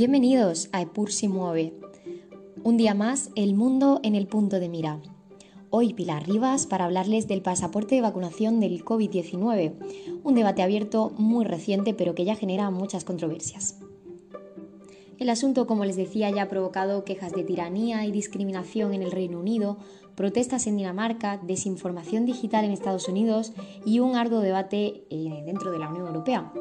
Bienvenidos a Epur si mueve. Un día más, el mundo en el punto de mira. Hoy Pilar Rivas para hablarles del pasaporte de vacunación del COVID-19, un debate abierto muy reciente pero que ya genera muchas controversias. El asunto, como les decía, ya ha provocado quejas de tiranía y discriminación en el Reino Unido, protestas en Dinamarca, desinformación digital en Estados Unidos y un arduo debate eh, dentro de la Unión Europea.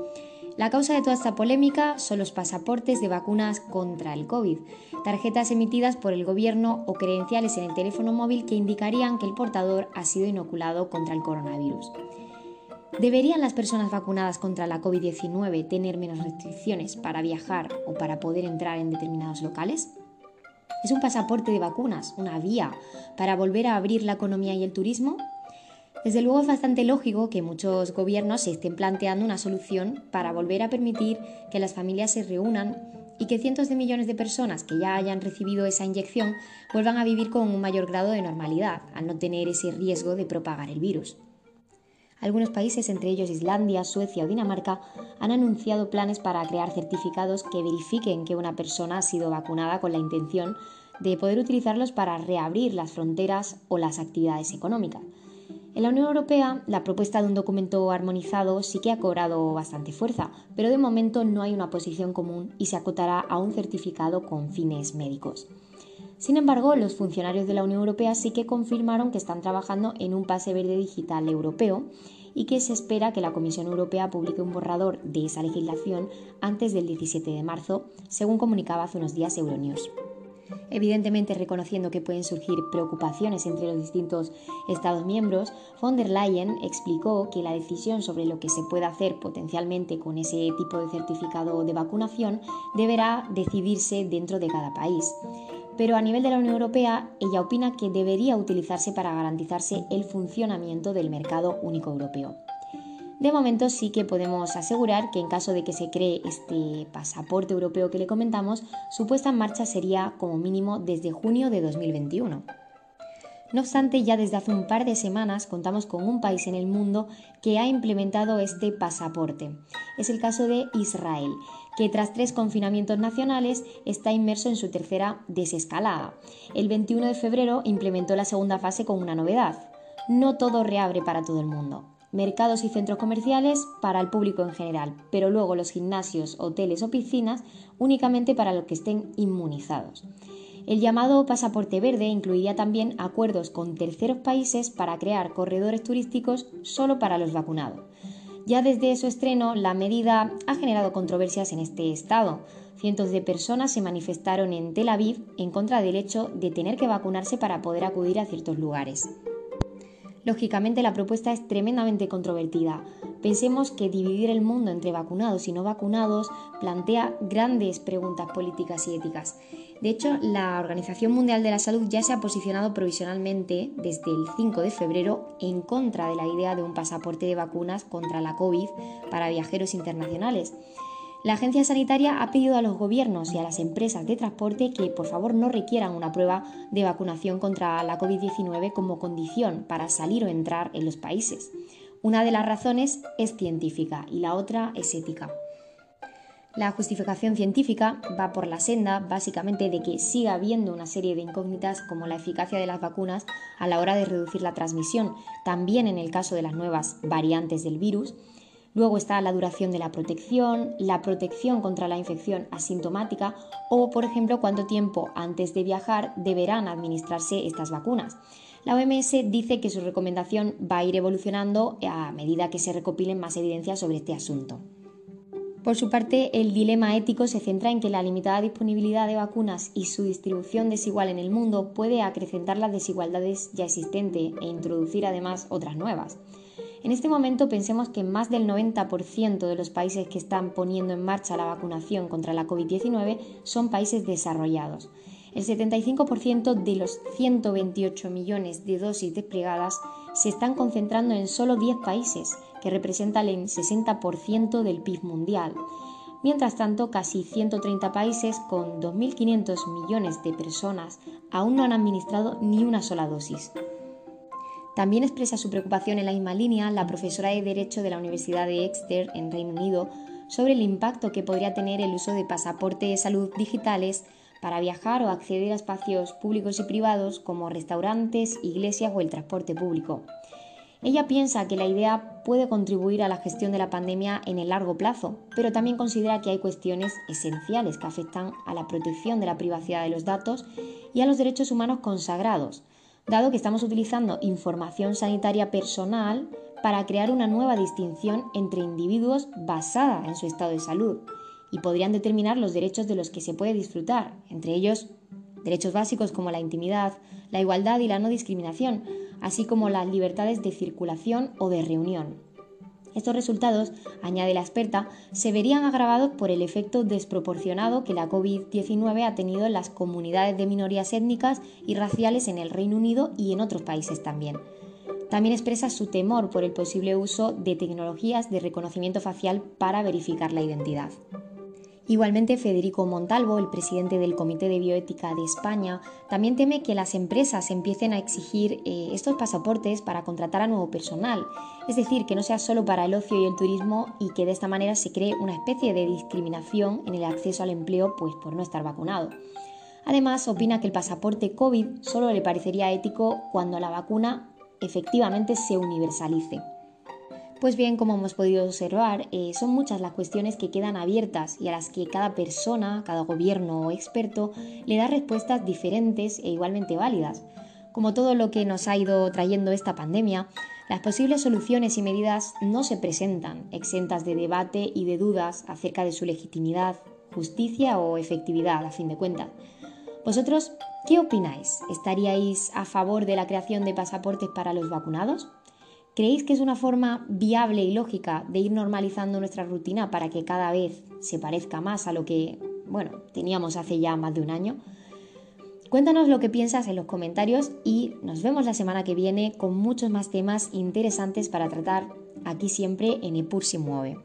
La causa de toda esta polémica son los pasaportes de vacunas contra el COVID, tarjetas emitidas por el gobierno o credenciales en el teléfono móvil que indicarían que el portador ha sido inoculado contra el coronavirus. ¿Deberían las personas vacunadas contra la COVID-19 tener menos restricciones para viajar o para poder entrar en determinados locales? ¿Es un pasaporte de vacunas una vía para volver a abrir la economía y el turismo? Desde luego es bastante lógico que muchos gobiernos se estén planteando una solución para volver a permitir que las familias se reúnan y que cientos de millones de personas que ya hayan recibido esa inyección vuelvan a vivir con un mayor grado de normalidad, al no tener ese riesgo de propagar el virus. Algunos países, entre ellos Islandia, Suecia o Dinamarca, han anunciado planes para crear certificados que verifiquen que una persona ha sido vacunada con la intención de poder utilizarlos para reabrir las fronteras o las actividades económicas. En la Unión Europea, la propuesta de un documento armonizado sí que ha cobrado bastante fuerza, pero de momento no hay una posición común y se acotará a un certificado con fines médicos. Sin embargo, los funcionarios de la Unión Europea sí que confirmaron que están trabajando en un pase verde digital europeo y que se espera que la Comisión Europea publique un borrador de esa legislación antes del 17 de marzo, según comunicaba hace unos días Euronews. Evidentemente, reconociendo que pueden surgir preocupaciones entre los distintos Estados miembros, von der Leyen explicó que la decisión sobre lo que se puede hacer potencialmente con ese tipo de certificado de vacunación deberá decidirse dentro de cada país. Pero a nivel de la Unión Europea, ella opina que debería utilizarse para garantizarse el funcionamiento del mercado único europeo. De momento sí que podemos asegurar que en caso de que se cree este pasaporte europeo que le comentamos, su puesta en marcha sería como mínimo desde junio de 2021. No obstante, ya desde hace un par de semanas contamos con un país en el mundo que ha implementado este pasaporte. Es el caso de Israel, que tras tres confinamientos nacionales está inmerso en su tercera desescalada. El 21 de febrero implementó la segunda fase con una novedad. No todo reabre para todo el mundo mercados y centros comerciales para el público en general, pero luego los gimnasios, hoteles o piscinas únicamente para los que estén inmunizados. El llamado pasaporte verde incluiría también acuerdos con terceros países para crear corredores turísticos solo para los vacunados. Ya desde su estreno, la medida ha generado controversias en este estado. Cientos de personas se manifestaron en Tel Aviv en contra del hecho de tener que vacunarse para poder acudir a ciertos lugares. Lógicamente la propuesta es tremendamente controvertida. Pensemos que dividir el mundo entre vacunados y no vacunados plantea grandes preguntas políticas y éticas. De hecho, la Organización Mundial de la Salud ya se ha posicionado provisionalmente desde el 5 de febrero en contra de la idea de un pasaporte de vacunas contra la COVID para viajeros internacionales. La agencia sanitaria ha pedido a los gobiernos y a las empresas de transporte que por favor no requieran una prueba de vacunación contra la COVID-19 como condición para salir o entrar en los países. Una de las razones es científica y la otra es ética. La justificación científica va por la senda básicamente de que siga habiendo una serie de incógnitas como la eficacia de las vacunas a la hora de reducir la transmisión, también en el caso de las nuevas variantes del virus, Luego está la duración de la protección, la protección contra la infección asintomática o, por ejemplo, cuánto tiempo antes de viajar deberán administrarse estas vacunas. La OMS dice que su recomendación va a ir evolucionando a medida que se recopilen más evidencias sobre este asunto. Por su parte, el dilema ético se centra en que la limitada disponibilidad de vacunas y su distribución desigual en el mundo puede acrecentar las desigualdades ya existentes e introducir además otras nuevas. En este momento pensemos que más del 90% de los países que están poniendo en marcha la vacunación contra la COVID-19 son países desarrollados. El 75% de los 128 millones de dosis desplegadas se están concentrando en solo 10 países, que representan el 60% del PIB mundial. Mientras tanto, casi 130 países con 2.500 millones de personas aún no han administrado ni una sola dosis. También expresa su preocupación en la misma línea la profesora de Derecho de la Universidad de Exeter, en Reino Unido, sobre el impacto que podría tener el uso de pasaportes de salud digitales para viajar o acceder a espacios públicos y privados como restaurantes, iglesias o el transporte público. Ella piensa que la idea puede contribuir a la gestión de la pandemia en el largo plazo, pero también considera que hay cuestiones esenciales que afectan a la protección de la privacidad de los datos y a los derechos humanos consagrados, dado que estamos utilizando información sanitaria personal para crear una nueva distinción entre individuos basada en su estado de salud y podrían determinar los derechos de los que se puede disfrutar, entre ellos derechos básicos como la intimidad, la igualdad y la no discriminación, así como las libertades de circulación o de reunión. Estos resultados, añade la experta, se verían agravados por el efecto desproporcionado que la COVID-19 ha tenido en las comunidades de minorías étnicas y raciales en el Reino Unido y en otros países también. También expresa su temor por el posible uso de tecnologías de reconocimiento facial para verificar la identidad. Igualmente, Federico Montalvo, el presidente del Comité de Bioética de España, también teme que las empresas empiecen a exigir eh, estos pasaportes para contratar a nuevo personal, es decir, que no sea solo para el ocio y el turismo y que de esta manera se cree una especie de discriminación en el acceso al empleo pues, por no estar vacunado. Además, opina que el pasaporte COVID solo le parecería ético cuando la vacuna efectivamente se universalice. Pues bien, como hemos podido observar, eh, son muchas las cuestiones que quedan abiertas y a las que cada persona, cada gobierno o experto le da respuestas diferentes e igualmente válidas. Como todo lo que nos ha ido trayendo esta pandemia, las posibles soluciones y medidas no se presentan exentas de debate y de dudas acerca de su legitimidad, justicia o efectividad, a fin de cuentas. ¿Vosotros qué opináis? ¿Estaríais a favor de la creación de pasaportes para los vacunados? ¿Creéis que es una forma viable y lógica de ir normalizando nuestra rutina para que cada vez se parezca más a lo que, bueno, teníamos hace ya más de un año? Cuéntanos lo que piensas en los comentarios y nos vemos la semana que viene con muchos más temas interesantes para tratar aquí siempre en Epur si mueve.